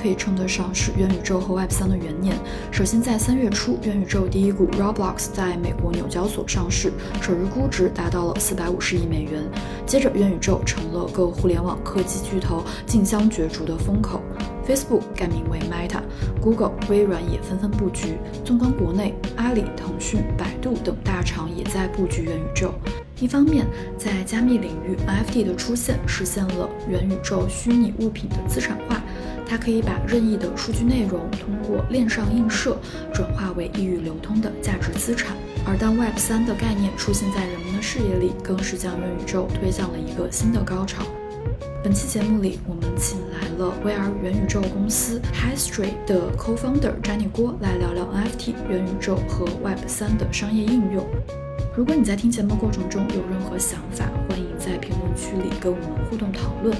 可以称得上是元宇宙和 Web 三的元年。首先，在三月初，元宇宙第一股 Roblox 在美国纽交所上市，首日估值达到了四百五十亿美元。接着，元宇宙成了各互联网科技巨头竞相角逐的风口。Facebook 改名为 Meta，Google、微软也纷纷布局。纵观国内，阿里、腾讯、百度等大厂也在布局元宇宙。一方面，在加密领域，NFT 的出现实现了元宇宙虚拟物品的资产化。它可以把任意的数据内容通过链上映射，转化为易于流通的价值资产。而当 Web 三的概念出现在人们的视野里，更是将元宇宙推向了一个新的高潮。本期节目里，我们请来了 VR 元宇宙公司 High Street 的 Co-founder 詹妮郭来聊聊 NFT、元宇宙和 Web 三的商业应用。如果你在听节目过程中有任何想法，欢迎在评论区里跟我们互动讨论。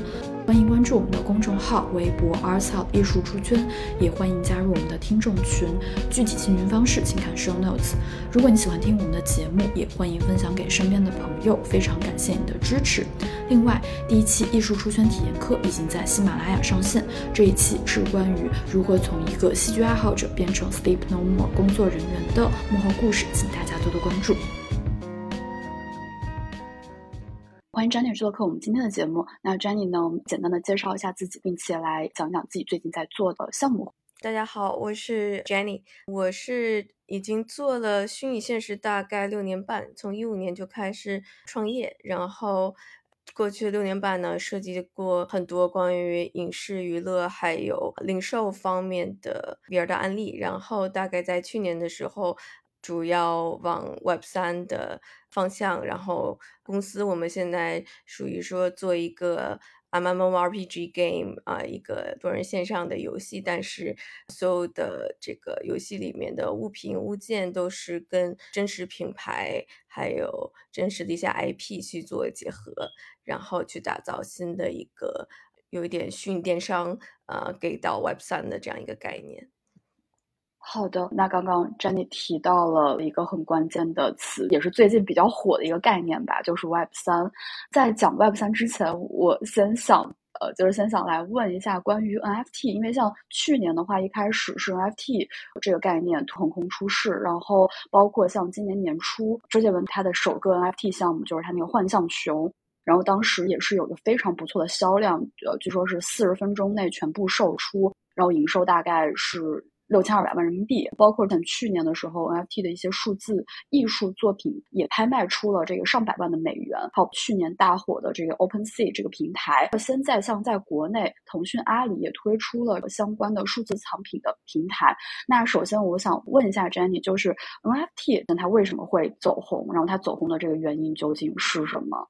欢迎关注我们的公众号、微博 “ArtsHub 艺术出圈”，也欢迎加入我们的听众群。具体进群方式请看 Show Notes。如果你喜欢听我们的节目，也欢迎分享给身边的朋友。非常感谢你的支持。另外，第一期艺术出圈体验课已经在喜马拉雅上线，这一期是关于如何从一个戏剧爱好者变成 Sleep No More 工作人员的幕后故事，请大家多多关注。欢迎 Jenny 做客我们今天的节目。那 Jenny 呢，我们简单的介绍一下自己，并且来讲讲自己最近在做的项目。大家好，我是 Jenny，我是已经做了虚拟现实大概六年半，从一五年就开始创业，然后过去六年半呢，设计过很多关于影视娱乐还有零售方面的 VR 的案例，然后大概在去年的时候。主要往 Web 三的方向，然后公司我们现在属于说做一个 MMORPG game 啊，一个多人线上的游戏，但是所有的这个游戏里面的物品物件都是跟真实品牌还有真实的一些 IP 去做结合，然后去打造新的一个有一点虚拟电商啊，给到 Web 三的这样一个概念。好的，那刚刚 Jenny 提到了一个很关键的词，也是最近比较火的一个概念吧，就是 Web 三。在讲 Web 三之前，我先想，呃，就是先想来问一下关于 NFT，因为像去年的话，一开始是 NFT 这个概念横空出世，然后包括像今年年初，周杰伦他的首个 NFT 项目就是他那个幻象熊，然后当时也是有个非常不错的销量，呃，据说是四十分钟内全部售出，然后营收大概是。六千二百万人民币，包括像去年的时候，NFT 的一些数字艺术作品也拍卖出了这个上百万的美元。还有去年大火的这个 OpenSea 这个平台，现在像在国内，腾讯、阿里也推出了相关的数字藏品的平台。那首先我想问一下 Jenny，就是 NFT 它为什么会走红？然后它走红的这个原因究竟是什么？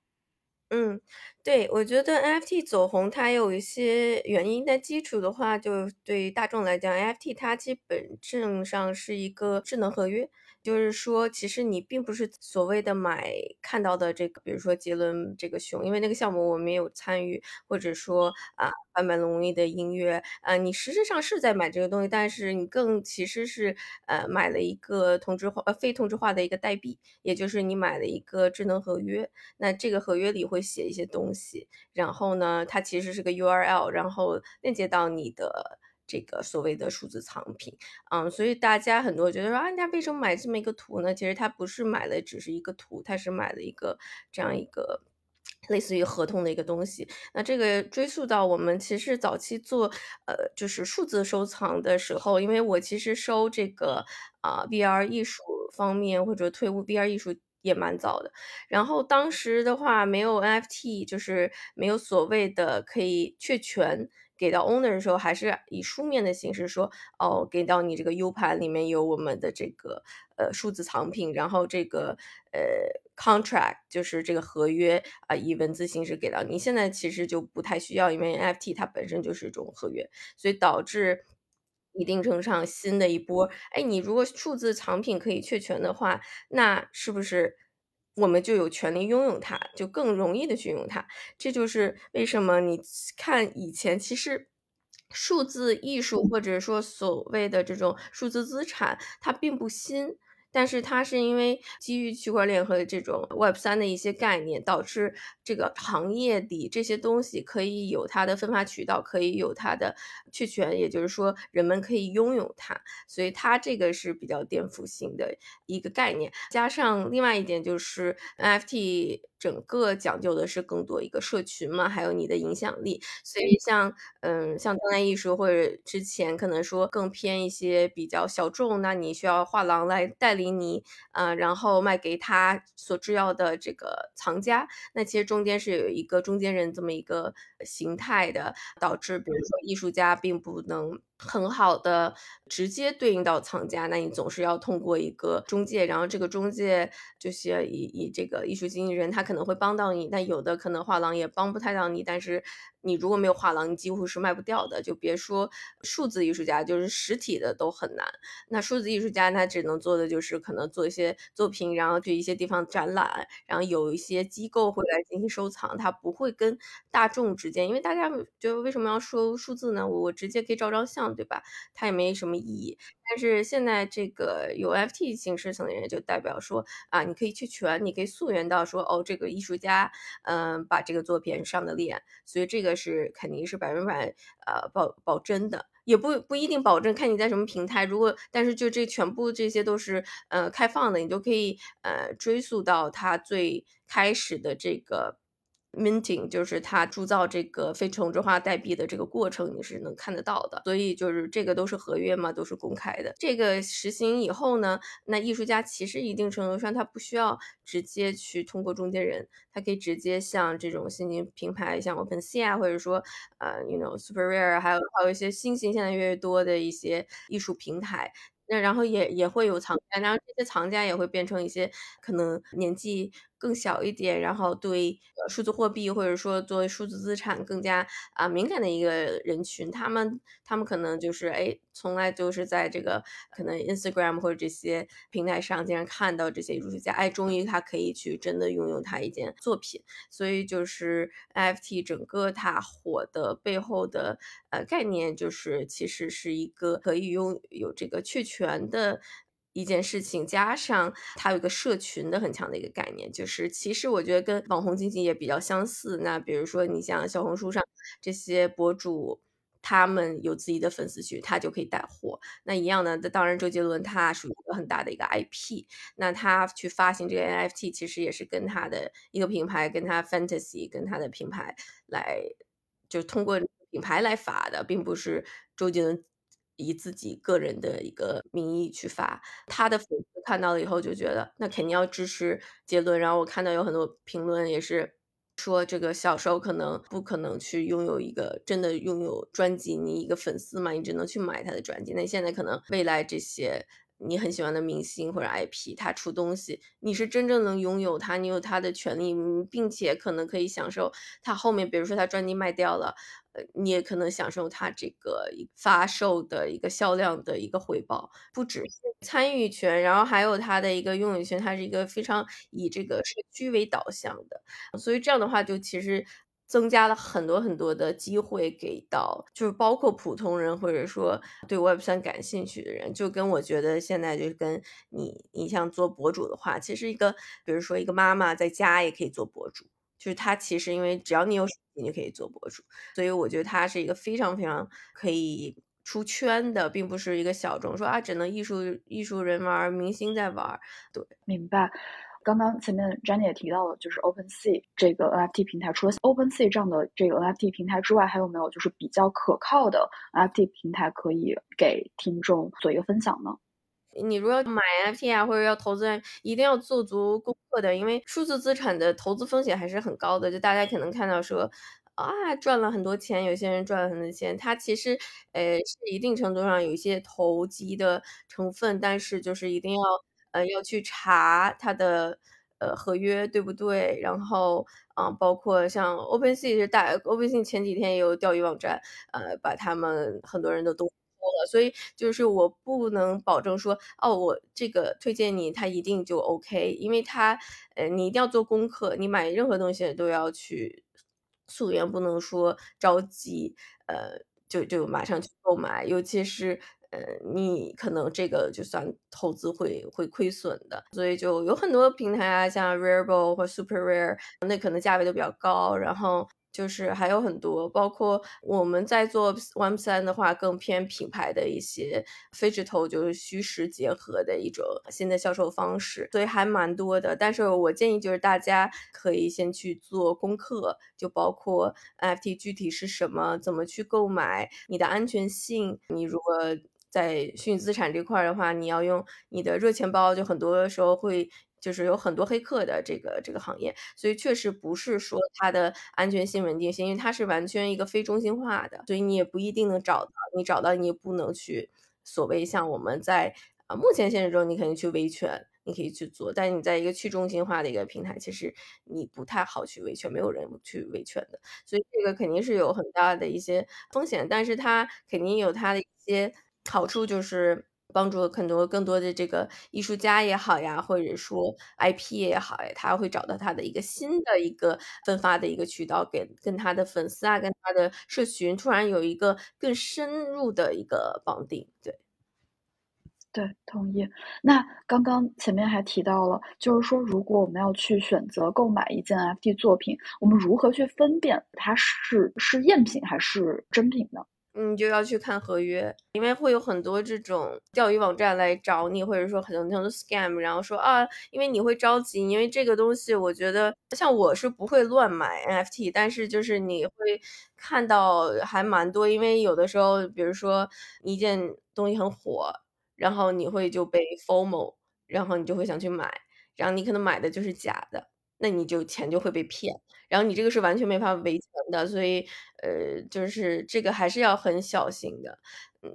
嗯，对，我觉得 NFT 走红它有一些原因，但基础的话，就对于大众来讲，NFT 它基本正上是一个智能合约。就是说，其实你并不是所谓的买看到的这个，比如说杰伦这个熊，因为那个项目我没有参与，或者说啊坂本龙一的音乐，啊，你实质上是在买这个东西，但是你更其实是呃买了一个同质化呃非同质化的一个代币，也就是你买了一个智能合约，那这个合约里会写一些东西，然后呢，它其实是个 URL，然后链接到你的。这个所谓的数字藏品，嗯，所以大家很多觉得说啊，人家为什么买这么一个图呢？其实他不是买了只是一个图，他是买了一个这样一个类似于合同的一个东西。那这个追溯到我们其实早期做呃就是数字收藏的时候，因为我其实收这个啊 VR 艺术方面或者退伍 VR 艺术也蛮早的。然后当时的话没有 NFT，就是没有所谓的可以确权。给到 owner 的时候，还是以书面的形式说，哦，给到你这个 U 盘里面有我们的这个呃数字藏品，然后这个呃 contract 就是这个合约啊，以文字形式给到你。现在其实就不太需要，因为 NFT 它本身就是一种合约，所以导致一定程度上新的一波。哎，你如果数字藏品可以确权的话，那是不是？我们就有权利拥有它，就更容易的去用它。这就是为什么你看以前其实数字艺术或者说所谓的这种数字资产，它并不新。但是它是因为基于区块链和这种 Web 三的一些概念，导致这个行业里这些东西可以有它的分发渠道，可以有它的确权，也就是说人们可以拥有它，所以它这个是比较颠覆性的一个概念。加上另外一点就是 NFT 整个讲究的是更多一个社群嘛，还有你的影响力。所以像嗯像当代艺术或者之前可能说更偏一些比较小众，那你需要画廊来带领你，呃，然后卖给他所制药的这个藏家。那其实中间是有一个中间人这么一个形态的，导致比如说艺术家并不能很好的直接对应到藏家，那你总是要通过一个中介，然后这个中介就是以以这个艺术经纪人，他可能会帮到你，但有的可能画廊也帮不太到你，但是你如果没有画廊，你几乎是卖不掉的，就别说数字艺术家，就是实体的都很难。那数字艺术家他只能做的就是可能做一些作品，然后去一些地方展览，然后有一些机构会来进行收藏，他不会跟大众之间，因为大家就为什么要说数字呢？我我直接可以照张相，对吧？它也没什么意义。但是现在这个有 FT 形式层的人，就代表说啊，你可以去权，你可以溯源到说哦，这个艺术家嗯把这个作品上的链，所以这个是肯定是百分百呃保保真的，也不不一定保证，看你在什么平台。如果但是就这全部这些都是呃开放的，你都可以呃追溯到它最开始的这个。Minting 就是它铸造这个非同质化代币的这个过程，你是能看得到的。所以就是这个都是合约嘛，都是公开的。这个实行以后呢，那艺术家其实一定程度上他不需要直接去通过中间人，他可以直接像这种新型平台，像 OpenSea 啊，或者说呃，you know Super Rare，还有还有一些新型现在越来越多的一些艺术平台。那然后也也会有藏家，然后这些藏家也会变成一些可能年纪更小一点，然后对数字货币或者说作为数字资产更加啊敏感的一个人群，他们他们可能就是哎，从来都是在这个可能 Instagram 或者这些平台上经常看到这些艺术家，哎，终于他可以去真的拥有他一件作品，所以就是 NFT 整个它火的背后的呃概念，就是其实是一个可以拥有这个确。权的一件事情，加上它有一个社群的很强的一个概念，就是其实我觉得跟网红经济也比较相似。那比如说你像小红书上这些博主，他们有自己的粉丝群，他就可以带货。那一样的，当然周杰伦他属于一个很大的一个 IP，那他去发行这个 NFT，其实也是跟他的一个品牌，跟他 Fantasy，跟他的品牌来，就通过品牌来发的，并不是周杰伦。以自己个人的一个名义去发，他的粉丝看到了以后就觉得那肯定要支持杰伦。然后我看到有很多评论也是说，这个小时候可能不可能去拥有一个真的拥有专辑，你一个粉丝嘛，你只能去买他的专辑。那现在可能未来这些你很喜欢的明星或者 IP，他出东西，你是真正能拥有他，你有他的权利，并且可能可以享受他后面，比如说他专辑卖掉了。呃，你也可能享受他这个发售的一个销量的一个回报，不只是参与权，然后还有他的一个拥有权，它是一个非常以这个社区为导向的，所以这样的话就其实增加了很多很多的机会给到，就是包括普通人或者说对 Web 三感兴趣的人，就跟我觉得现在就是跟你你像做博主的话，其实一个比如说一个妈妈在家也可以做博主。就是他其实因为只要你有手机，你就可以做博主，所以我觉得他是一个非常非常可以出圈的，并不是一个小众，说啊只能艺术艺术人玩，明星在玩。对，明白。刚刚前面 Jenny 也提到了，就是 OpenSea 这个 NFT 平台，除了 OpenSea 这样的这个 NFT 平台之外，还有没有就是比较可靠的 NFT 平台可以给听众做一个分享呢？你如果要买 NFT 啊，或者要投资，一定要做足功课的，因为数字资产的投资风险还是很高的。就大家可能看到说啊，赚了很多钱，有些人赚了很多钱，它其实呃是一定程度上有一些投机的成分，但是就是一定要呃要去查它的呃合约对不对，然后啊，包括像 OpenSea 是大 OpenSea 前几天也有钓鱼网站，呃，把他们很多人都都。了，所以就是我不能保证说，哦，我这个推荐你，他一定就 OK，因为他，呃，你一定要做功课，你买任何东西都要去溯源，不能说着急，呃，就就马上去购买，尤其是，呃你可能这个就算投资会会亏损的。所以就有很多平台啊，像 Rarible 或 Super Rare，那可能价位都比较高，然后。就是还有很多，包括我们在做 Web 三的话，更偏品牌的一些非直投，就是虚实结合的一种新的销售方式，所以还蛮多的。但是我建议就是大家可以先去做功课，就包括 NFT 具体是什么，怎么去购买，你的安全性，你如果在虚拟资产这块的话，你要用你的热钱包，就很多时候会。就是有很多黑客的这个这个行业，所以确实不是说它的安全性、稳定性，因为它是完全一个非中心化的，所以你也不一定能找到。你找到你也不能去所谓像我们在啊目前现实中，你肯定去维权，你可以去做，但你在一个去中心化的一个平台，其实你不太好去维权，没有人去维权的，所以这个肯定是有很大的一些风险，但是它肯定有它的一些好处，就是。帮助很多更多的这个艺术家也好呀，或者说 IP 也好呀，他会找到他的一个新的一个分发的一个渠道，给跟他的粉丝啊，跟他的社群突然有一个更深入的一个绑定。对，对，同意。那刚刚前面还提到了，就是说，如果我们要去选择购买一件 FT 作品，我们如何去分辨它是是赝品还是真品呢？你就要去看合约，因为会有很多这种钓鱼网站来找你，或者说很多很多 scam，然后说啊，因为你会着急，因为这个东西，我觉得像我是不会乱买 NFT，但是就是你会看到还蛮多，因为有的时候，比如说一件东西很火，然后你会就被 FOMO，然后你就会想去买，然后你可能买的就是假的。那你就钱就会被骗，然后你这个是完全没法维权的，所以呃，就是这个还是要很小心的。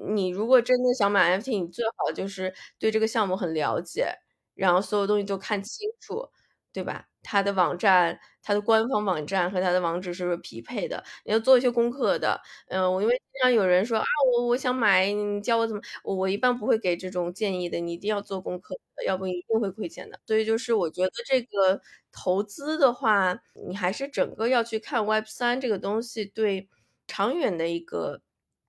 你如果真的想买 FT，你最好就是对这个项目很了解，然后所有东西都看清楚，对吧？它的网站、它的官方网站和它的网址是不是匹配的？你要做一些功课的。嗯，我因为经常有人说啊，我我想买，你教我怎么？我我一般不会给这种建议的，你一定要做功课，要不一定会亏钱的。所以就是我觉得这个投资的话，你还是整个要去看 Web 三这个东西对长远的一个。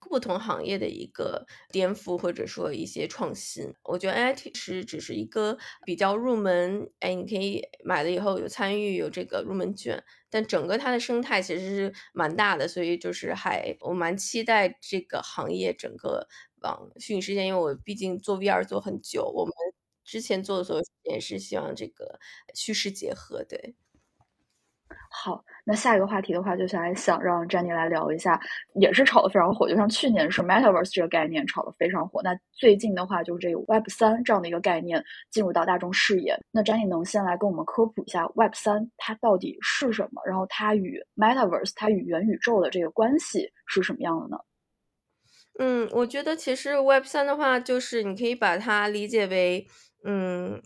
不同行业的一个颠覆，或者说一些创新，我觉得 NFT 是只是一个比较入门，哎，你可以买了以后有参与有这个入门券，但整个它的生态其实是蛮大的，所以就是还我蛮期待这个行业整个往虚拟世界，因为我毕竟做 VR 做很久，我们之前做的所有也是希望这个虚实结合，对。好，那下一个话题的话，就是来想让 Jenny 来聊一下，也是炒得非常火。就像去年是 Metaverse 这个概念炒得非常火，那最近的话就是这个 Web 三这样的一个概念进入到大众视野。那 Jenny 能先来跟我们科普一下 Web 三它到底是什么？然后它与 Metaverse 它与元宇宙的这个关系是什么样的呢？嗯，我觉得其实 Web 三的话，就是你可以把它理解为，嗯。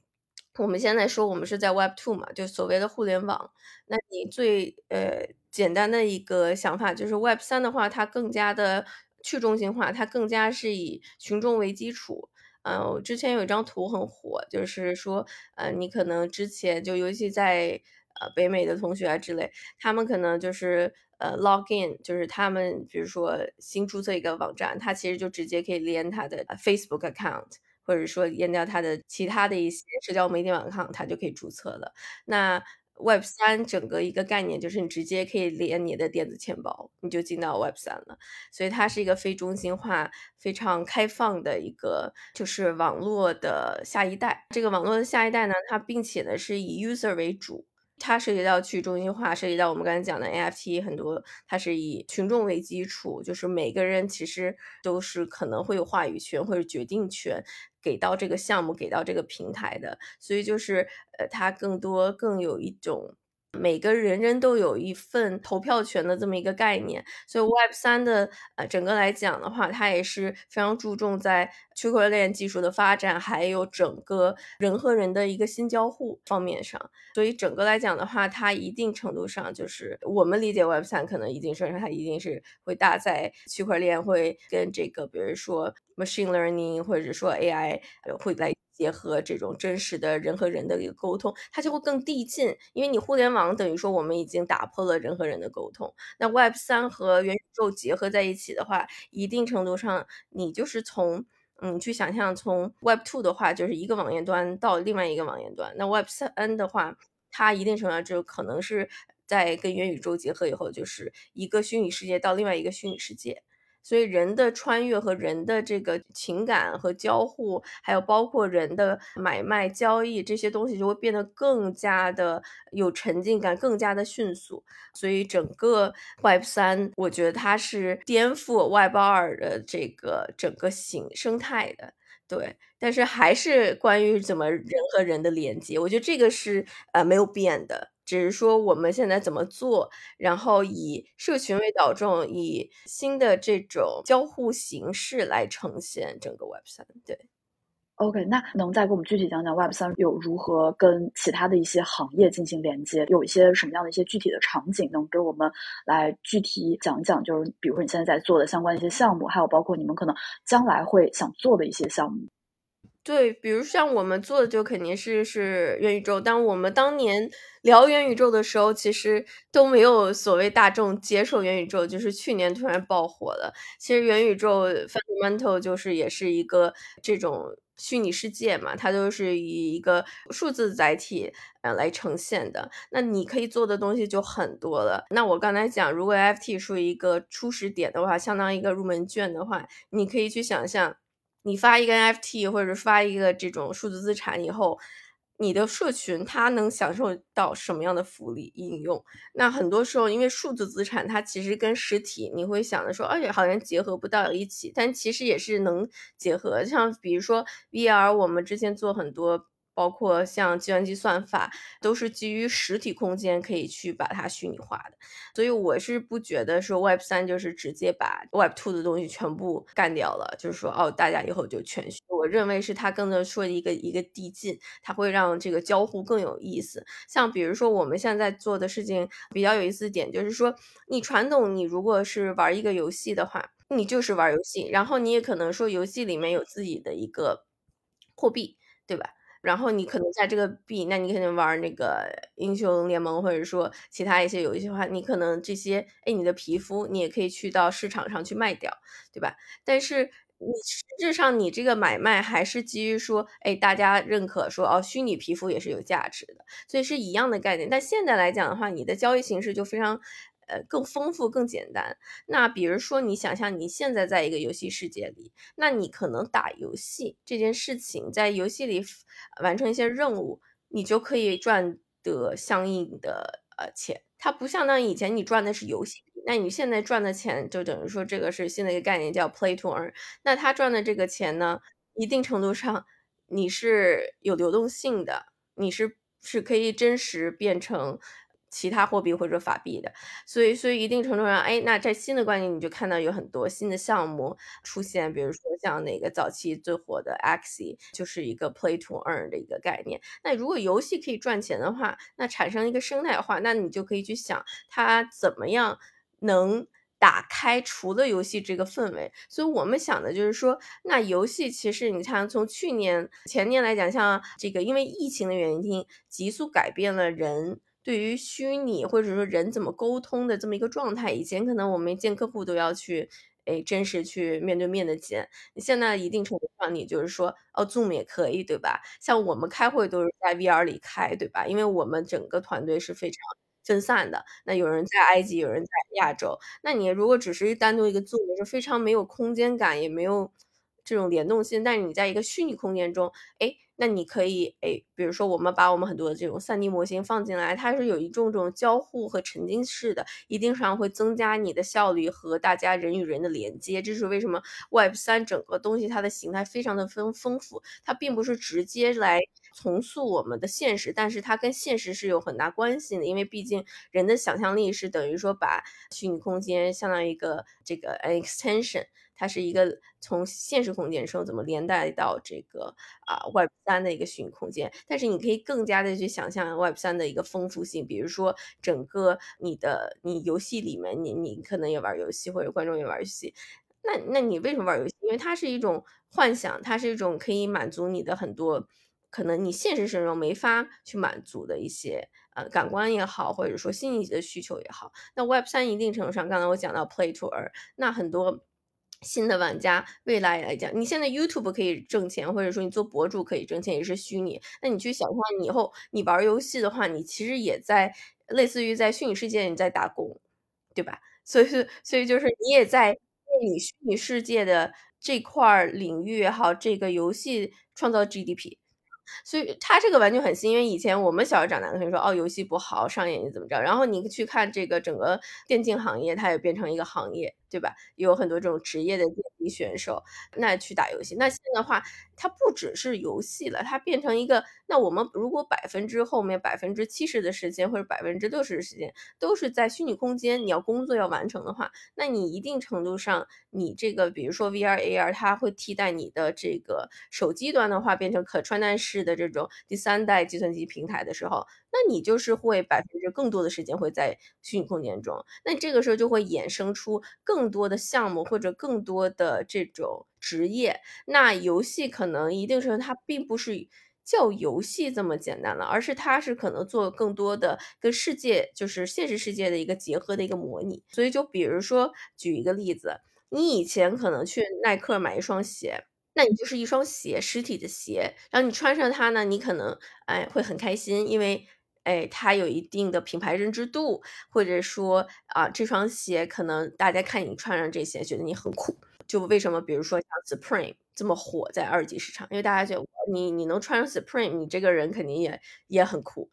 我们现在说我们是在 Web Two 嘛，就所谓的互联网。那你最呃简单的一个想法就是 Web 三的话，它更加的去中心化，它更加是以群众为基础。嗯，我之前有一张图很火，就是说，呃，你可能之前就尤其在呃北美的同学啊之类，他们可能就是呃 log in，就是他们比如说新注册一个网站，他其实就直接可以连他的 Facebook account。或者说淹掉它的其他的一些社交媒体网 account，它就可以注册了。那 Web 三整个一个概念就是你直接可以连你的电子钱包，你就进到 Web 三了。所以它是一个非中心化、非常开放的一个，就是网络的下一代。这个网络的下一代呢，它并且呢是以 user 为主。它涉及到去中心化，涉及到我们刚才讲的 NFT 很多，它是以群众为基础，就是每个人其实都是可能会有话语权或者决定权给到这个项目，给到这个平台的，所以就是呃，它更多更有一种。每个人人都有一份投票权的这么一个概念，所以 Web 三的呃整个来讲的话，它也是非常注重在区块链技术的发展，还有整个人和人的一个新交互方面上。所以整个来讲的话，它一定程度上就是我们理解 Web 三可能一定程度上它一定是会搭载区块链，会跟这个比如说 machine learning 或者说 AI 会来。结合这种真实的人和人的一个沟通，它就会更递进。因为你互联网等于说我们已经打破了人和人的沟通，那 Web 三和元宇宙结合在一起的话，一定程度上你就是从嗯，去想象从 Web Two 的话，就是一个网页端到另外一个网页端。那 Web 三的话，它一定程度上就可能是在跟元宇宙结合以后，就是一个虚拟世界到另外一个虚拟世界。所以人的穿越和人的这个情感和交互，还有包括人的买卖交易这些东西，就会变得更加的有沉浸感，更加的迅速。所以整个 Web 三，我觉得它是颠覆 Web 二的这个整个形生态的。对，但是还是关于怎么人和人的连接，我觉得这个是呃没有变的。只是说我们现在怎么做，然后以社群为导重，以新的这种交互形式来呈现整个 Web 三。对，OK，那能再给我们具体讲讲 Web 三有如何跟其他的一些行业进行连接？有一些什么样的一些具体的场景，能给我们来具体讲讲？就是比如说你现在在做的相关一些项目，还有包括你们可能将来会想做的一些项目。对，比如像我们做的就肯定是是元宇宙。但我们当年聊元宇宙的时候，其实都没有所谓大众接受元宇宙，就是去年突然爆火了。其实元宇宙 fundamental 就是也是一个这种虚拟世界嘛，它都是以一个数字载体呃来呈现的。那你可以做的东西就很多了。那我刚才讲，如果 FT 是一个初始点的话，相当于一个入门券的话，你可以去想象。你发一个 NFT 或者发一个这种数字资产以后，你的社群它能享受到什么样的福利应用？那很多时候，因为数字资产它其实跟实体，你会想着说，哎好像结合不到一起，但其实也是能结合。像比如说 VR，我们之前做很多。包括像计算机算法，都是基于实体空间可以去把它虚拟化的，所以我是不觉得说 Web 三就是直接把 Web two 的东西全部干掉了，就是说哦，大家以后就全虚。我认为是它更多说一个一个递进，它会让这个交互更有意思。像比如说我们现在做的事情比较有意思点，就是说你传统你如果是玩一个游戏的话，你就是玩游戏，然后你也可能说游戏里面有自己的一个货币，对吧？然后你可能在这个币，那你肯定玩那个英雄联盟，或者说其他一些游戏的话，你可能这些，哎，你的皮肤你也可以去到市场上去卖掉，对吧？但是你实质上你这个买卖还是基于说，哎，大家认可说，哦，虚拟皮肤也是有价值的，所以是一样的概念。但现在来讲的话，你的交易形式就非常。呃，更丰富、更简单。那比如说，你想象你现在在一个游戏世界里，那你可能打游戏这件事情，在游戏里完成一些任务，你就可以赚得相应的呃钱。它不相当于以前你赚的是游戏，那你现在赚的钱就等于说这个是新的一个概念，叫 play to earn。那他赚的这个钱呢，一定程度上你是有流动性的，你是是可以真实变成。其他货币或者法币的，所以所以一定程度上，哎，那在新的观念你就看到有很多新的项目出现，比如说像那个早期最火的 Axie，就是一个 Play to Earn 的一个概念。那如果游戏可以赚钱的话，那产生一个生态化，那你就可以去想它怎么样能打开除了游戏这个氛围。所以我们想的就是说，那游戏其实你看从去年前年来讲，像这个因为疫情的原因，急速改变了人。对于虚拟或者说人怎么沟通的这么一个状态，以前可能我们见客户都要去，哎，真实去面对面的见。你现在一定程度上，你就是说，哦，Zoom 也可以，对吧？像我们开会都是在 VR 里开，对吧？因为我们整个团队是非常分散的。那有人在埃及，有人在亚洲。那你如果只是单独一个 Zoom，是非常没有空间感，也没有这种联动性。但是你在一个虚拟空间中，哎。那你可以诶，比如说我们把我们很多的这种 3D 模型放进来，它是有一种这种交互和沉浸式的，一定上会增加你的效率和大家人与人的连接。这是为什么 Web 三整个东西它的形态非常的丰丰富，它并不是直接来重塑我们的现实，但是它跟现实是有很大关系的，因为毕竟人的想象力是等于说把虚拟空间相当于一个这个 an extension。它是一个从现实空间中怎么连带到这个啊 Web 三的一个虚拟空间，但是你可以更加的去想象 Web 三的一个丰富性，比如说整个你的你游戏里面，你你可能也玩游戏，或者观众也玩游戏，那那你为什么玩游戏？因为它是一种幻想，它是一种可以满足你的很多可能你现实生活中没法去满足的一些呃感官也好，或者说心理的需求也好。那 Web 三一定程度上，刚才我讲到 Play to r 那很多。新的玩家未来来讲，你现在 YouTube 可以挣钱，或者说你做博主可以挣钱，也是虚拟。那你去想象你以后你玩游戏的话，你其实也在类似于在虚拟世界你在打工，对吧？所以所以就是你也在为你虚拟世界的这块领域也好，这个游戏创造 GDP。所以他这个完全很新，因为以前我们小时候长大的时候说哦游戏不好，上瘾怎么着？然后你去看这个整个电竞行业，它也变成一个行业，对吧？有很多这种职业的电竞选手，那去打游戏。那现在的话，它不只是游戏了，它变成一个。那我们如果百分之后面百分之七十的时间或者百分之六十的时间都是在虚拟空间，你要工作要完成的话，那你一定程度上，你这个比如说 VR AR，它会替代你的这个手机端的话，变成可穿戴式的这种第三代计算机平台的时候，那你就是会百分之更多的时间会在虚拟空间中，那这个时候就会衍生出更多的项目或者更多的这种职业。那游戏可能一定程度它并不是。叫游戏这么简单了，而是它是可能做更多的跟世界，就是现实世界的一个结合的一个模拟。所以就比如说举一个例子，你以前可能去耐克买一双鞋，那你就是一双鞋，实体的鞋，然后你穿上它呢，你可能哎会很开心，因为哎它有一定的品牌认知度，或者说啊这双鞋可能大家看你穿上这鞋，觉得你很酷。就为什么，比如说像 Supreme 这么火在二级市场，因为大家觉得你你能穿上 Supreme，你这个人肯定也也很酷。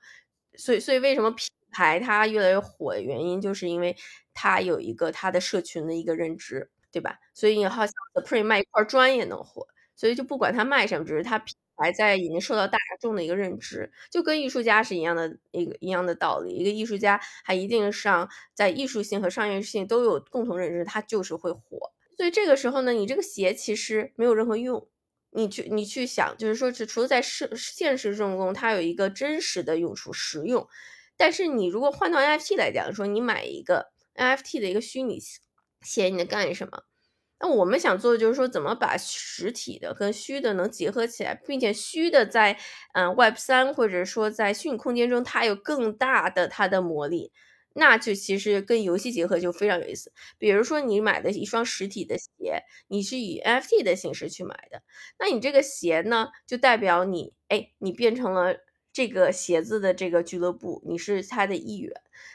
所以所以为什么品牌它越来越火的原因，就是因为它有一个它的社群的一个认知，对吧？所以你好像 Supreme 卖一块砖也能火，所以就不管它卖什么，只是它品牌在已经受到大众的一个认知，就跟艺术家是一样的一个一样的道理。一个艺术家还一定上在艺术性和商业性都有共同认知，他就是会火。所以这个时候呢，你这个鞋其实没有任何用。你去你去想，就是说，是除了在现现实中它有一个真实的用处，实用。但是你如果换到 NFT 来讲，说你买一个 NFT 的一个虚拟鞋，你能干什么？那我们想做的就是说，怎么把实体的跟虚的能结合起来，并且虚的在嗯 Web 三或者说在虚拟空间中，它有更大的它的魔力。那就其实跟游戏结合就非常有意思。比如说你买的一双实体的鞋，你是以 NFT 的形式去买的，那你这个鞋呢，就代表你，哎，你变成了这个鞋子的这个俱乐部，你是他的一员。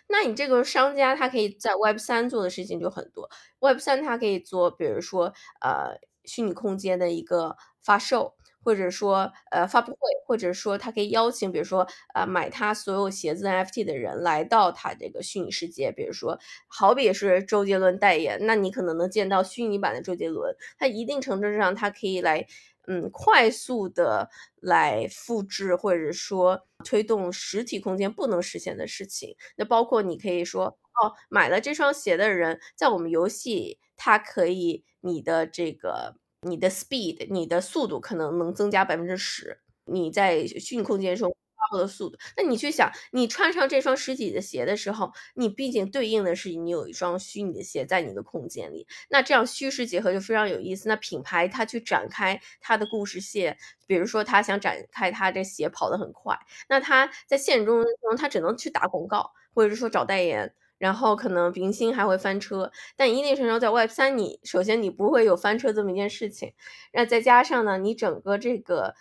那你这个商家他可以在 Web 三做的事情就很多，Web 三它可以做，比如说呃虚拟空间的一个发售。或者说，呃，发布会，或者说他可以邀请，比如说，呃，买他所有鞋子 NFT 的人来到他这个虚拟世界，比如说，好比是周杰伦代言，那你可能能见到虚拟版的周杰伦，他一定程度上他可以来，嗯，快速的来复制或者说推动实体空间不能实现的事情。那包括你可以说，哦，买了这双鞋的人，在我们游戏，他可以你的这个。你的 speed，你的速度可能能增加百分之十。你在虚拟空间中发布的速度，那你去想，你穿上这双实体的鞋的时候，你毕竟对应的是你有一双虚拟的鞋在你的空间里。那这样虚实结合就非常有意思。那品牌它去展开它的故事线，比如说他想展开他这鞋跑得很快，那他在现实中中他只能去打广告，或者是说找代言。然后可能明星还会翻车，但一定程度在 Web 三，你首先你不会有翻车这么一件事情，那再加上呢，你整个这个。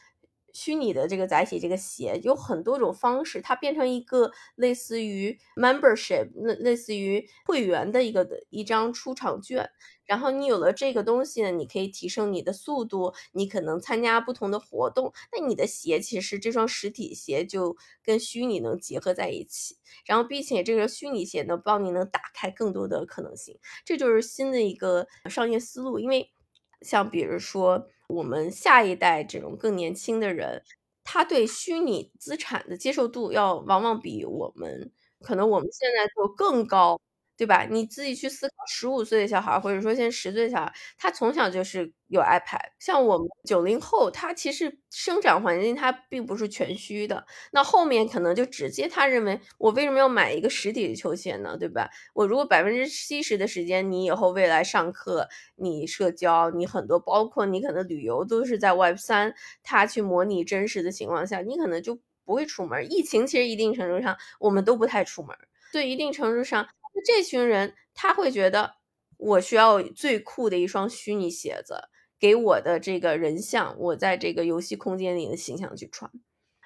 虚拟的这个载体，这个鞋有很多种方式，它变成一个类似于 membership，类类似于会员的一个一张出场券。然后你有了这个东西呢，你可以提升你的速度，你可能参加不同的活动。那你的鞋其实这双实体鞋就跟虚拟能结合在一起，然后并且这个虚拟鞋能帮你能打开更多的可能性。这就是新的一个商业思路，因为像比如说。我们下一代这种更年轻的人，他对虚拟资产的接受度要往往比我们可能我们现在就更高。对吧？你自己去思考，十五岁的小孩，或者说现在十岁的小孩，他从小就是有 iPad。像我们九零后，他其实生长环境他并不是全虚的。那后面可能就直接他认为，我为什么要买一个实体的球鞋呢？对吧？我如果百分之七十的时间，你以后未来上课、你社交、你很多，包括你可能旅游，都是在 Web 三，他去模拟真实的情况下，你可能就不会出门。疫情其实一定程度上，我们都不太出门。对一定程度上。那这群人他会觉得，我需要最酷的一双虚拟鞋子，给我的这个人像，我在这个游戏空间里的形象去穿。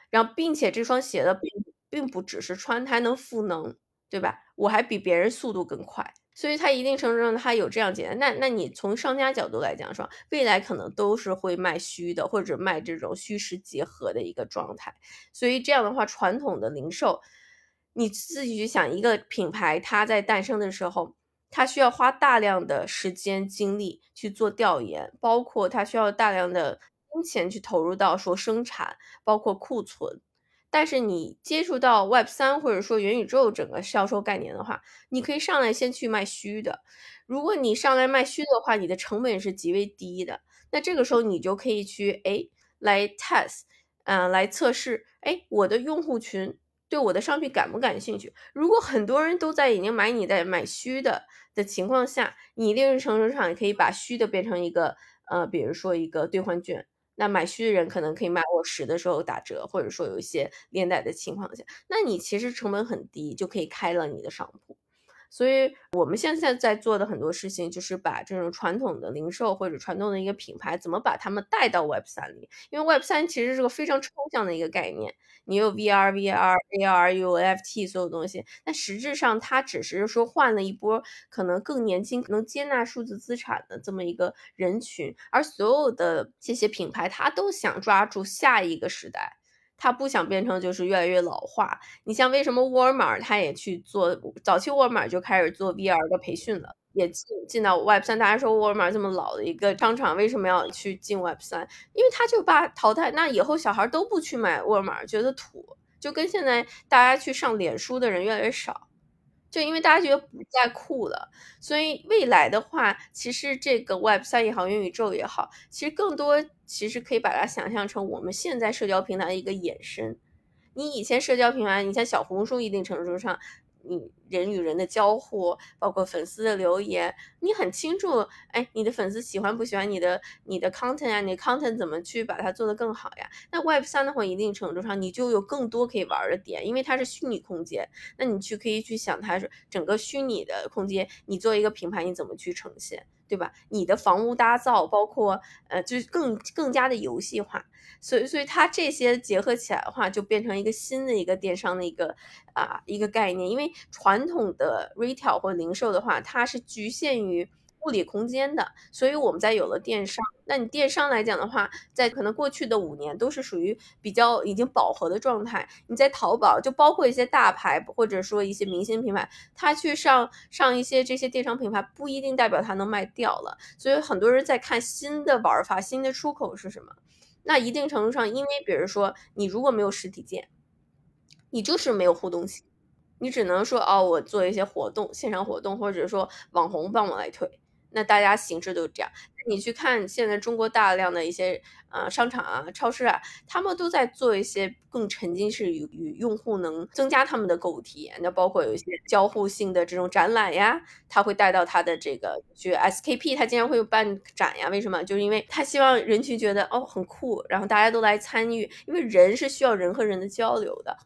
然后，并且这双鞋子并并不只是穿，它还能赋能，对吧？我还比别人速度更快。所以它一定程度上它有这样简单，那那你从商家角度来讲说，未来可能都是会卖虚的，或者卖这种虚实结合的一个状态。所以这样的话，传统的零售，你自己去想，一个品牌它在诞生的时候，它需要花大量的时间精力去做调研，包括它需要大量的金钱去投入到说生产，包括库存。但是你接触到 Web 三或者说元宇宙整个销售概念的话，你可以上来先去卖虚的。如果你上来卖虚的话，你的成本是极为低的。那这个时候你就可以去哎来 test，嗯，来测试，哎，我的用户群对我的商品感不感兴趣？如果很多人都在已经买你在买虚的的情况下，你一定程度上也可以把虚的变成一个呃，比如说一个兑换券。那买虚的人可能可以买我十的时候打折，或者说有一些连带的情况下，那你其实成本很低就可以开了你的商铺。所以我们现在在做的很多事情，就是把这种传统的零售或者传统的一个品牌，怎么把他们带到 Web 三里？因为 Web 三其实是个非常抽象的一个概念，你有 VR、VR、AR、有 NFT 所有东西，但实质上它只是说换了一波可能更年轻、能接纳数字资产的这么一个人群，而所有的这些品牌，它都想抓住下一个时代。他不想变成就是越来越老化。你像为什么沃尔玛他也去做，早期沃尔玛就开始做 VR 的培训了，也进进到 Web 三。大家说沃尔玛这么老的一个商场，为什么要去进 Web 三？因为他就把淘汰，那以后小孩都不去买沃尔玛，觉得土，就跟现在大家去上脸书的人越来越少。就因为大家觉得不再酷了，所以未来的话，其实这个 Web 三也好，元宇宙也好，其实更多其实可以把它想象成我们现在社交平台的一个衍生。你以前社交平台，你像小红书，一定程度上。你人与人的交互，包括粉丝的留言，你很清楚，哎，你的粉丝喜欢不喜欢你的你的 content 啊？你的 content 怎么去把它做得更好呀？那 Web 三的话，一定程度上你就有更多可以玩的点，因为它是虚拟空间，那你去可以去想它是整个虚拟的空间，你作为一个品牌，你怎么去呈现？对吧？你的房屋搭造，包括呃，就是更更加的游戏化，所以所以它这些结合起来的话，就变成一个新的一个电商的一个啊一个概念。因为传统的 retail 或零售的话，它是局限于。物理空间的，所以我们在有了电商，那你电商来讲的话，在可能过去的五年都是属于比较已经饱和的状态。你在淘宝，就包括一些大牌或者说一些明星品牌，他去上上一些这些电商品牌，不一定代表他能卖掉了。所以很多人在看新的玩法、新的出口是什么。那一定程度上，因为比如说你如果没有实体店，你就是没有互动性，你只能说哦，我做一些活动，线上活动，或者说网红帮我来推。那大家形式都是这样，你去看现在中国大量的一些呃商场啊、超市啊，他们都在做一些更沉浸式与与用户能增加他们的购物体验。那包括有一些交互性的这种展览呀，他会带到他的这个去 SKP，他经常会办展呀。为什么？就是因为他希望人群觉得哦很酷，然后大家都来参与，因为人是需要人和人的交流的。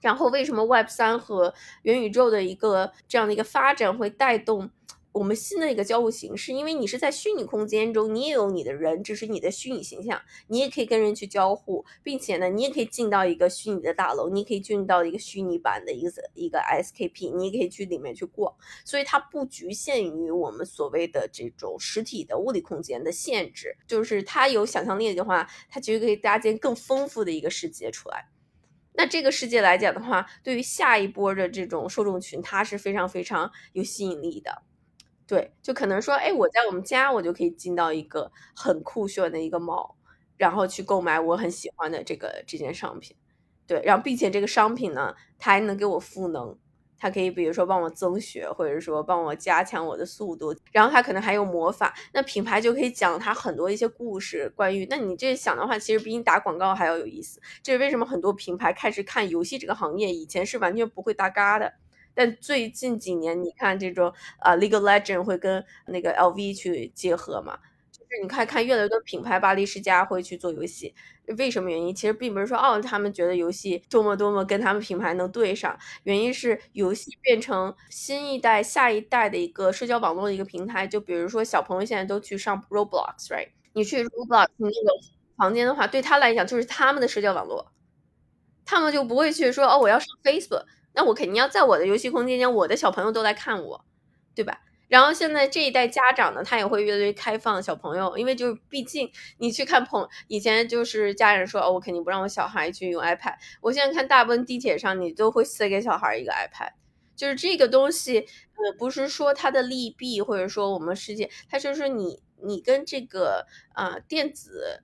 然后为什么 Web 三和元宇宙的一个这样的一个发展会带动？我们新的一个交互形式，因为你是在虚拟空间中，你也有你的人，只是你的虚拟形象，你也可以跟人去交互，并且呢，你也可以进到一个虚拟的大楼，你也可以进到一个虚拟版的一个一个 SKP，你也可以去里面去逛，所以它不局限于我们所谓的这种实体的物理空间的限制，就是它有想象力的话，它其实可以搭建更丰富的一个世界出来。那这个世界来讲的话，对于下一波的这种受众群，它是非常非常有吸引力的。对，就可能说，哎，我在我们家，我就可以进到一个很酷炫的一个 mall，然后去购买我很喜欢的这个这件商品。对，然后并且这个商品呢，它还能给我赋能，它可以比如说帮我增血，或者说帮我加强我的速度。然后它可能还有魔法，那品牌就可以讲它很多一些故事，关于那你这想的话，其实比你打广告还要有意思。这是为什么很多品牌开始看游戏这个行业，以前是完全不会搭嘎的。但最近几年，你看这种啊，League Legend 会跟那个 LV 去结合嘛？就是你看看越来越多品牌，巴黎世家会去做游戏，为什么原因？其实并不是说哦，他们觉得游戏多么多么跟他们品牌能对上，原因是游戏变成新一代、下一代的一个社交网络的一个平台。就比如说小朋友现在都去上 Roblox，right？你去 Roblox 那个房间的话，对他来讲就是他们的社交网络，他们就不会去说哦，我要上 Facebook，那我肯定要在我的游戏空间间，我的小朋友都来看我，对吧？然后现在这一代家长呢，他也会越来越开放小朋友，因为就是毕竟你去看朋以前就是家人说哦，我肯定不让我小孩去用 iPad。我现在看大部分地铁上，你都会塞给小孩一个 iPad，就是这个东西，呃，不是说它的利弊，或者说我们世界，它就是你你跟这个啊电子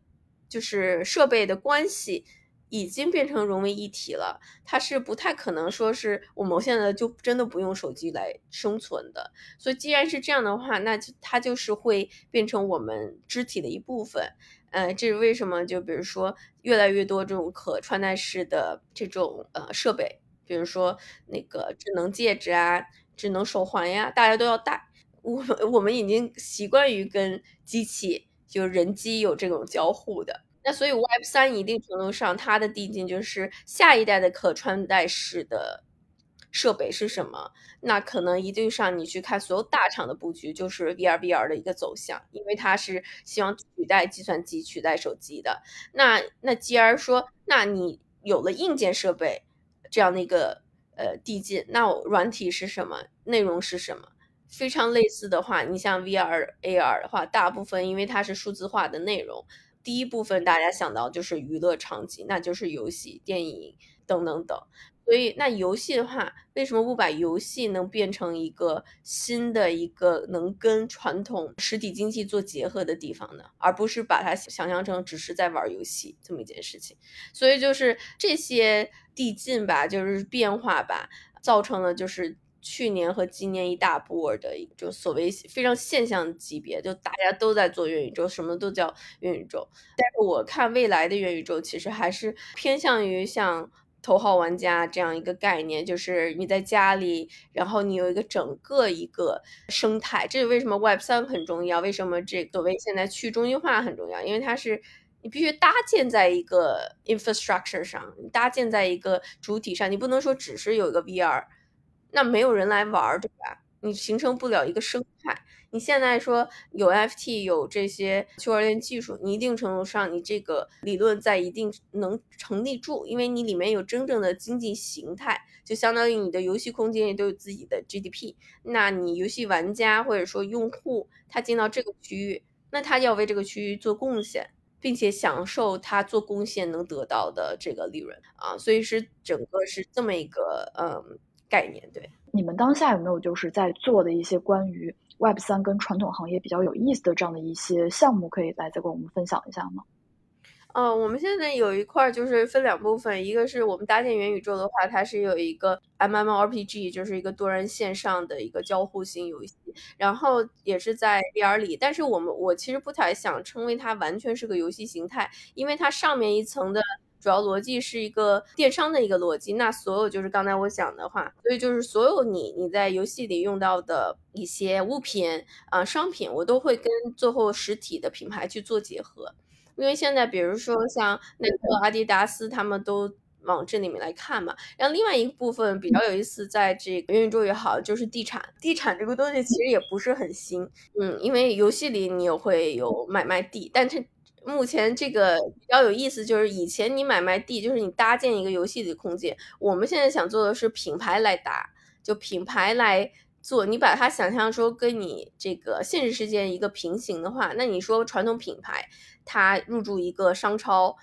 就是设备的关系。已经变成融为一体了，它是不太可能说是我们现在就真的不用手机来生存的。所以既然是这样的话，那就它就是会变成我们肢体的一部分。呃，这是为什么？就比如说越来越多这种可穿戴式的这种呃设备，比如说那个智能戒指啊、智能手环呀，大家都要戴。我们我们已经习惯于跟机器，就人机有这种交互的。那所以 Web 三一定程度上，它的递进就是下一代的可穿戴式的设备是什么？那可能一定上你去看所有大厂的布局，就是 VR VR 的一个走向，因为它是希望取代计算机、取代手机的。那那继而说，那你有了硬件设备这样的一个呃递进，那软体是什么？内容是什么？非常类似的话，你像 VR AR 的话，大部分因为它是数字化的内容。第一部分大家想到就是娱乐场景，那就是游戏、电影等等等。所以那游戏的话，为什么不把游戏能变成一个新的一个能跟传统实体经济做结合的地方呢？而不是把它想象成只是在玩游戏这么一件事情。所以就是这些递进吧，就是变化吧，造成了就是。去年和今年一大波的，就所谓非常现象级别，就大家都在做元宇宙，什么都叫元宇宙。但是我看未来的元宇宙，其实还是偏向于像头号玩家这样一个概念，就是你在家里，然后你有一个整个一个生态。这是为什么 Web 三很重要？为什么这所谓现在去中心化很重要？因为它是你必须搭建在一个 infrastructure 上，搭建在一个主体上，你不能说只是有一个 VR。那没有人来玩，对吧？你形成不了一个生态。你现在说有 FT 有这些区块链技术，你一定程度上你这个理论在一定能成立住，因为你里面有真正的经济形态，就相当于你的游戏空间也都有自己的 GDP。那你游戏玩家或者说用户他进到这个区域，那他要为这个区域做贡献，并且享受他做贡献能得到的这个利润啊。所以是整个是这么一个嗯。概念对，你们当下有没有就是在做的一些关于 Web 三跟传统行业比较有意思的这样的一些项目，可以来再跟我们分享一下吗？呃，我们现在有一块就是分两部分，一个是我们搭建元宇宙的话，它是有一个 MMORPG，就是一个多人线上的一个交互型游戏，然后也是在 VR 里，但是我们我其实不太想称为它完全是个游戏形态，因为它上面一层的。主要逻辑是一个电商的一个逻辑，那所有就是刚才我讲的话，所以就是所有你你在游戏里用到的一些物品啊商品，我都会跟最后实体的品牌去做结合。因为现在比如说像那个阿迪达斯，他们都往这里面来看嘛。然后另外一个部分比较有意思，在这个元宇宙也好，就是地产，地产这个东西其实也不是很新，嗯，因为游戏里你也会有买卖地，但是。目前这个比较有意思，就是以前你买卖地，就是你搭建一个游戏的空间。我们现在想做的是品牌来搭，就品牌来做。你把它想象说跟你这个现实世界一个平行的话，那你说传统品牌它入驻一个商超，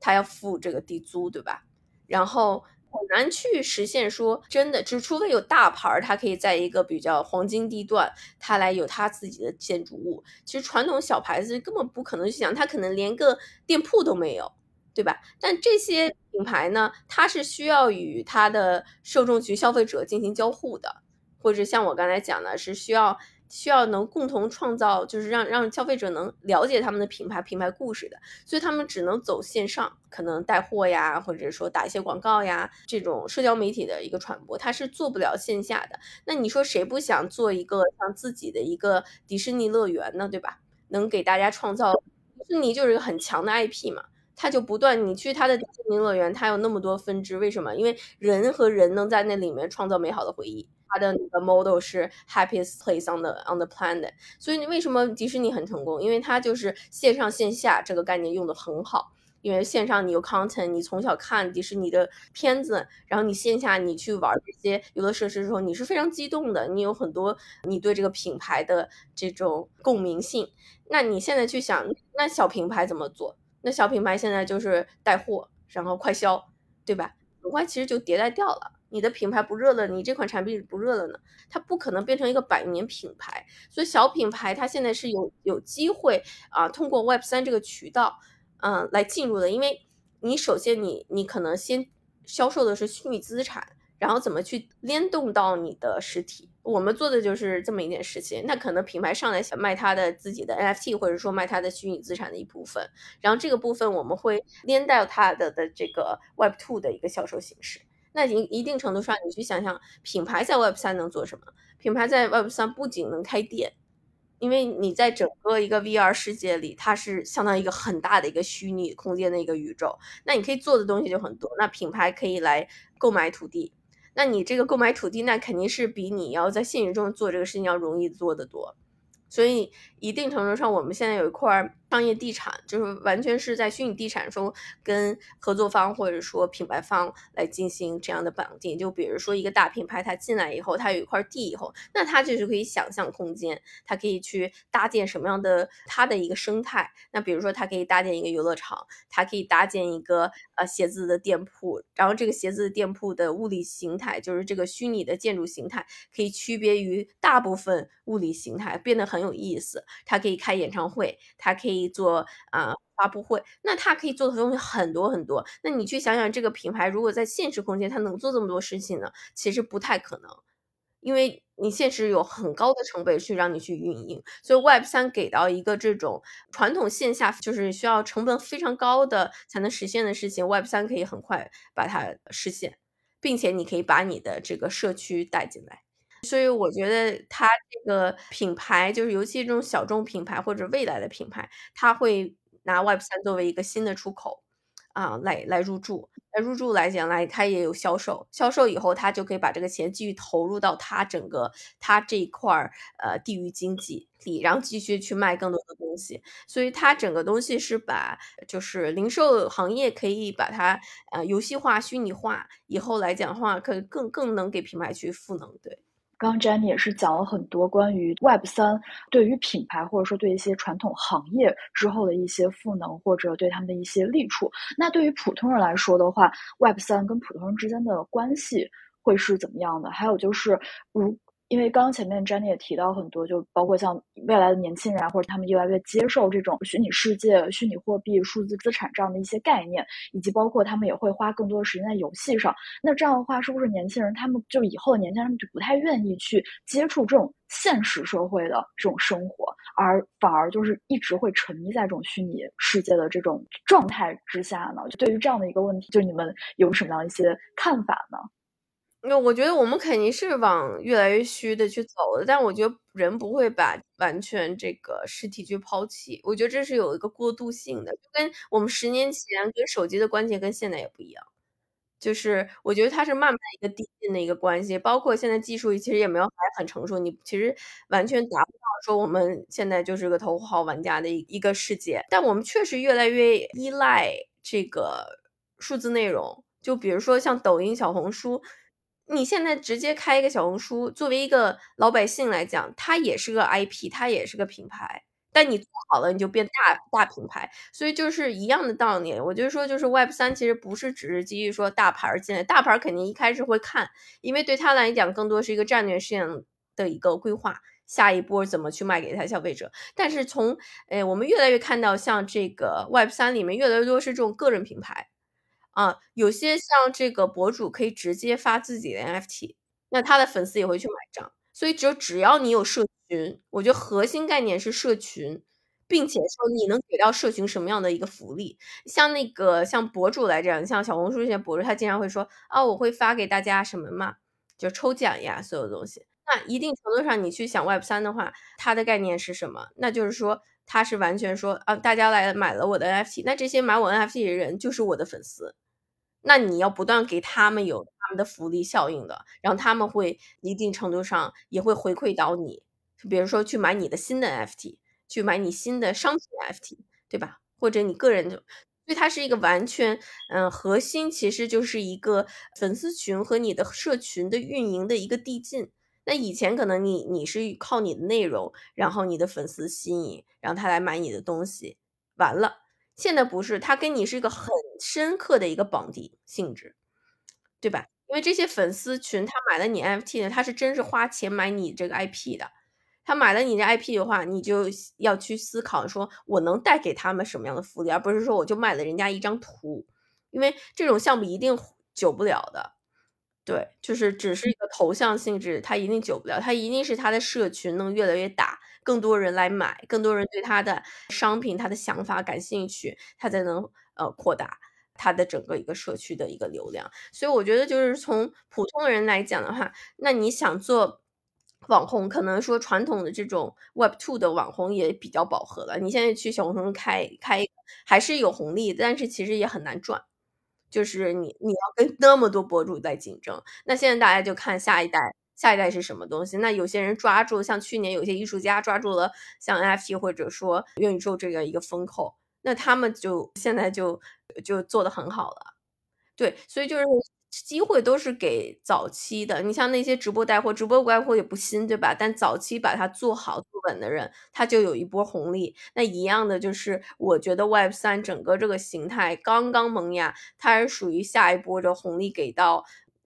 它要付这个地租，对吧？然后。很难去实现说真的，就除非有大牌儿，它可以在一个比较黄金地段，它来有它自己的建筑物。其实传统小牌子根本不可能去想，它可能连个店铺都没有，对吧？但这些品牌呢，它是需要与它的受众群消费者进行交互的，或者像我刚才讲的，是需要。需要能共同创造，就是让让消费者能了解他们的品牌、品牌故事的，所以他们只能走线上，可能带货呀，或者说打一些广告呀，这种社交媒体的一个传播，他是做不了线下的。那你说谁不想做一个像自己的一个迪士尼乐园呢？对吧？能给大家创造迪士尼就是一个很强的 IP 嘛，他就不断你去他的迪士尼乐园，它有那么多分支，为什么？因为人和人能在那里面创造美好的回忆。它的那个 model 是 happiest place on the on the planet，所以你为什么迪士尼很成功？因为它就是线上线下这个概念用的很好。因为线上你有 content，你从小看迪士尼的片子，然后你线下你去玩这些游乐设施的时候，你是非常激动的，你有很多你对这个品牌的这种共鸣性。那你现在去想，那小品牌怎么做？那小品牌现在就是带货，然后快销，对吧？很快其实就迭代掉了。你的品牌不热了，你这款产品不热了呢，它不可能变成一个百年品牌。所以小品牌它现在是有有机会啊，通过 Web 三这个渠道。嗯，来进入的，因为你首先你你可能先销售的是虚拟资产，然后怎么去联动到你的实体，我们做的就是这么一件事情。那可能品牌上来想卖它的自己的 NFT，或者说卖它的虚拟资产的一部分，然后这个部分我们会连带它的的这个 Web Two 的一个销售形式。那一定程度上，你去想想品牌在 Web 三能做什么？品牌在 Web 三不仅能开店。因为你在整个一个 VR 世界里，它是相当于一个很大的一个虚拟空间的一个宇宙，那你可以做的东西就很多。那品牌可以来购买土地，那你这个购买土地，那肯定是比你要在现实中做这个事情要容易做得多。所以，一定程度上，我们现在有一块商业地产，就是完全是在虚拟地产中跟合作方或者说品牌方来进行这样的绑定。就比如说一个大品牌，它进来以后，它有一块地以后，那它就是可以想象空间，它可以去搭建什么样的它的一个生态。那比如说，它可以搭建一个游乐场，它可以搭建一个呃鞋子的店铺，然后这个鞋子店铺的物理形态，就是这个虚拟的建筑形态，可以区别于大部分物理形态，变得很。有意思，他可以开演唱会，他可以做啊发布会，那他可以做的东西很多很多。那你去想想，这个品牌如果在现实空间，它能做这么多事情呢？其实不太可能，因为你现实有很高的成本去让你去运营。所以 Web 三给到一个这种传统线下就是需要成本非常高的才能实现的事情，Web 三可以很快把它实现，并且你可以把你的这个社区带进来。所以我觉得它这个品牌，就是尤其这种小众品牌或者未来的品牌，它会拿 Web 三作为一个新的出口，啊，来来入驻。来入驻来讲，来它也有销售，销售以后，它就可以把这个钱继续投入到它整个它这一块儿呃地域经济里，然后继续去卖更多的东西。所以它整个东西是把就是零售行业可以把它呃游戏化、虚拟化，以后来讲的话，可更更能给品牌去赋能。对。刚刚 Jenny 也是讲了很多关于 Web 三对于品牌或者说对一些传统行业之后的一些赋能，或者对他们的一些利处。那对于普通人来说的话，Web 三跟普通人之间的关系会是怎么样的？还有就是，如因为刚刚前面 Jenny 也提到很多，就包括像未来的年轻人啊或者他们越来越接受这种虚拟世界、虚拟货币、数字资产这样的一些概念，以及包括他们也会花更多的时间在游戏上。那这样的话，是不是年轻人他们就以后的年轻人们就不太愿意去接触这种现实社会的这种生活，而反而就是一直会沉迷在这种虚拟世界的这种状态之下呢？就对于这样的一个问题，就你们有什么样一些看法呢？那我觉得我们肯定是往越来越虚的去走的，但我觉得人不会把完全这个实体去抛弃。我觉得这是有一个过渡性的，就跟我们十年前跟手机的关系跟现在也不一样。就是我觉得它是慢慢一个递进的一个关系，包括现在技术其实也没有还很成熟，你其实完全达不到说我们现在就是个头号玩家的一一个世界。但我们确实越来越依赖这个数字内容，就比如说像抖音、小红书。你现在直接开一个小红书，作为一个老百姓来讲，它也是个 IP，它也是个品牌。但你做好了，你就变大大品牌。所以就是一样的道理。我就说，就是 Web 三其实不是只是基于说大牌进来，大牌肯定一开始会看，因为对他来讲，更多是一个战略性的一个规划，下一波怎么去卖给他消费者。但是从诶，我们越来越看到，像这个 Web 三里面越来越多是这种个人品牌。啊，有些像这个博主可以直接发自己的 NFT，那他的粉丝也会去买账。所以只有只要你有社群，我觉得核心概念是社群，并且说你能给到社群什么样的一个福利。像那个像博主来讲，像小红书这些博主，他经常会说啊，我会发给大家什么嘛，就抽奖呀，所有东西。那一定程度上，你去想 Web 三的话，它的概念是什么？那就是说。他是完全说啊，大家来买了我的 NFT，那这些买我 NFT 的人就是我的粉丝，那你要不断给他们有他们的福利效应的，然后他们会一定程度上也会回馈到你，比如说去买你的新的 NFT，去买你新的商品 NFT，对吧？或者你个人的。所以它是一个完全，嗯，核心其实就是一个粉丝群和你的社群的运营的一个递进。那以前可能你你是靠你的内容，然后你的粉丝吸引，然后他来买你的东西，完了。现在不是，他跟你是一个很深刻的一个绑定性质，对吧？因为这些粉丝群他买了你 NFT 的，他是真是花钱买你这个 IP 的。他买了你的 IP 的话，你就要去思考，说我能带给他们什么样的福利，而不是说我就卖了人家一张图，因为这种项目一定久不了的。对，就是只是一个头像性质，它一定久不了，它一定是它的社群能越来越大，更多人来买，更多人对它的商品、它的想法感兴趣，它才能呃扩大它的整个一个社区的一个流量。所以我觉得，就是从普通人来讲的话，那你想做。网红可能说传统的这种 Web Two 的网红也比较饱和了。你现在去小红书开开还是有红利，但是其实也很难赚。就是你你要跟那么多博主在竞争。那现在大家就看下一代，下一代是什么东西？那有些人抓住，像去年有些艺术家抓住了像 NFT 或者说元宇宙这个一个风口，那他们就现在就就做的很好了。对，所以就是。机会都是给早期的，你像那些直播带货，直播带货也不新，对吧？但早期把它做好做稳的人，他就有一波红利。那一样的就是，我觉得 Web 三整个这个形态刚刚萌芽，它是属于下一波的红利给到，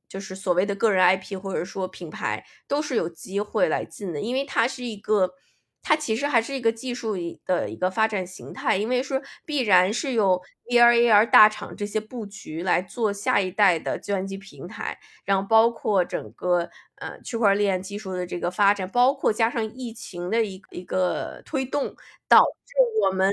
就是所谓的个人 IP 或者说品牌都是有机会来进的，因为它是一个。它其实还是一个技术的一个发展形态，因为说必然是有 VR、AR 大厂这些布局来做下一代的计算机平台，然后包括整个呃区块链技术的这个发展，包括加上疫情的一一个推动，导致我们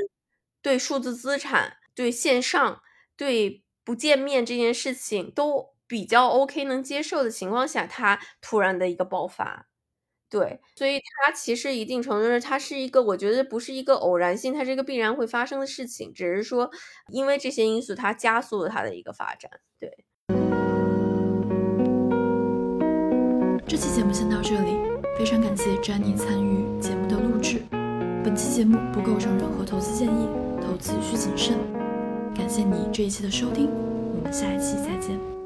对数字资产、对线上、对不见面这件事情都比较 OK 能接受的情况下，它突然的一个爆发。对，所以它其实一定程度上，它是一个，我觉得不是一个偶然性，它是一个必然会发生的事情，只是说因为这些因素，它加速了它的一个发展。对，这期节目先到这里，非常感谢 Jenny 参与节目的录制。本期节目不构成任何投资建议，投资需谨慎。感谢你这一期的收听，我们下一期再见。